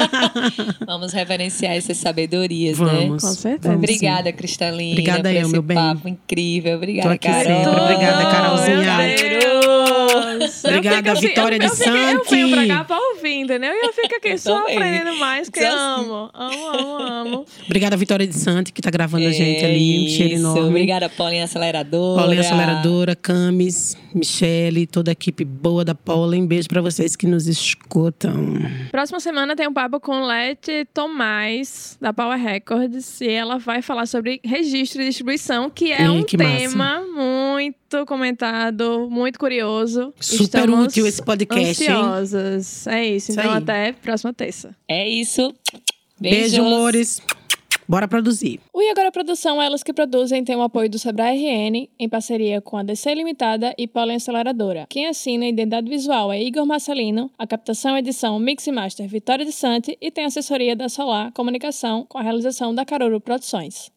Vamos reverenciar essas sabedorias, Vamos. Com certeza. Obrigada, Cristalina, Obrigada por eu, esse meu bem. papo incrível. Tô Obrigada, aqui Carol. sempre. Obrigada, Carolzinha. Meu Deus. Obrigada, assim, Vitória eu, de fico- Eu venho pra cá pra ouvir, entendeu? E eu fico aqui Eu só também. aprendendo mais, que eu amo. Amo, amo, amo. Obrigada, Vitória de Santi, que tá gravando a gente ali. Um cheiro enorme. Obrigada, Paulinha Aceleradora. Paulinha Aceleradora, Camis, Michele, toda a equipe boa da Paulinha. Um beijo pra vocês que nos escutam. Próxima semana tem um papo com Leti Tomás, da Power Records, e ela vai falar sobre registro e distribuição, que é Ei, um que massa. tema muito comentado, muito curioso. Super Estamos útil esse podcast, hein? ansiosas. É isso. Isso Então aí. até próxima terça. É isso. Beijo, Beijos. amores. Bora produzir. O E Agora Produção, elas que produzem, tem o apoio do Sebrae RN, em parceria com a DC Limitada e Paulinha Aceleradora. Quem assina a identidade visual é Igor Marcelino, a captação, edição, mix e master Vitória de Sante e tem assessoria da Solar Comunicação com a realização da Caroro Produções.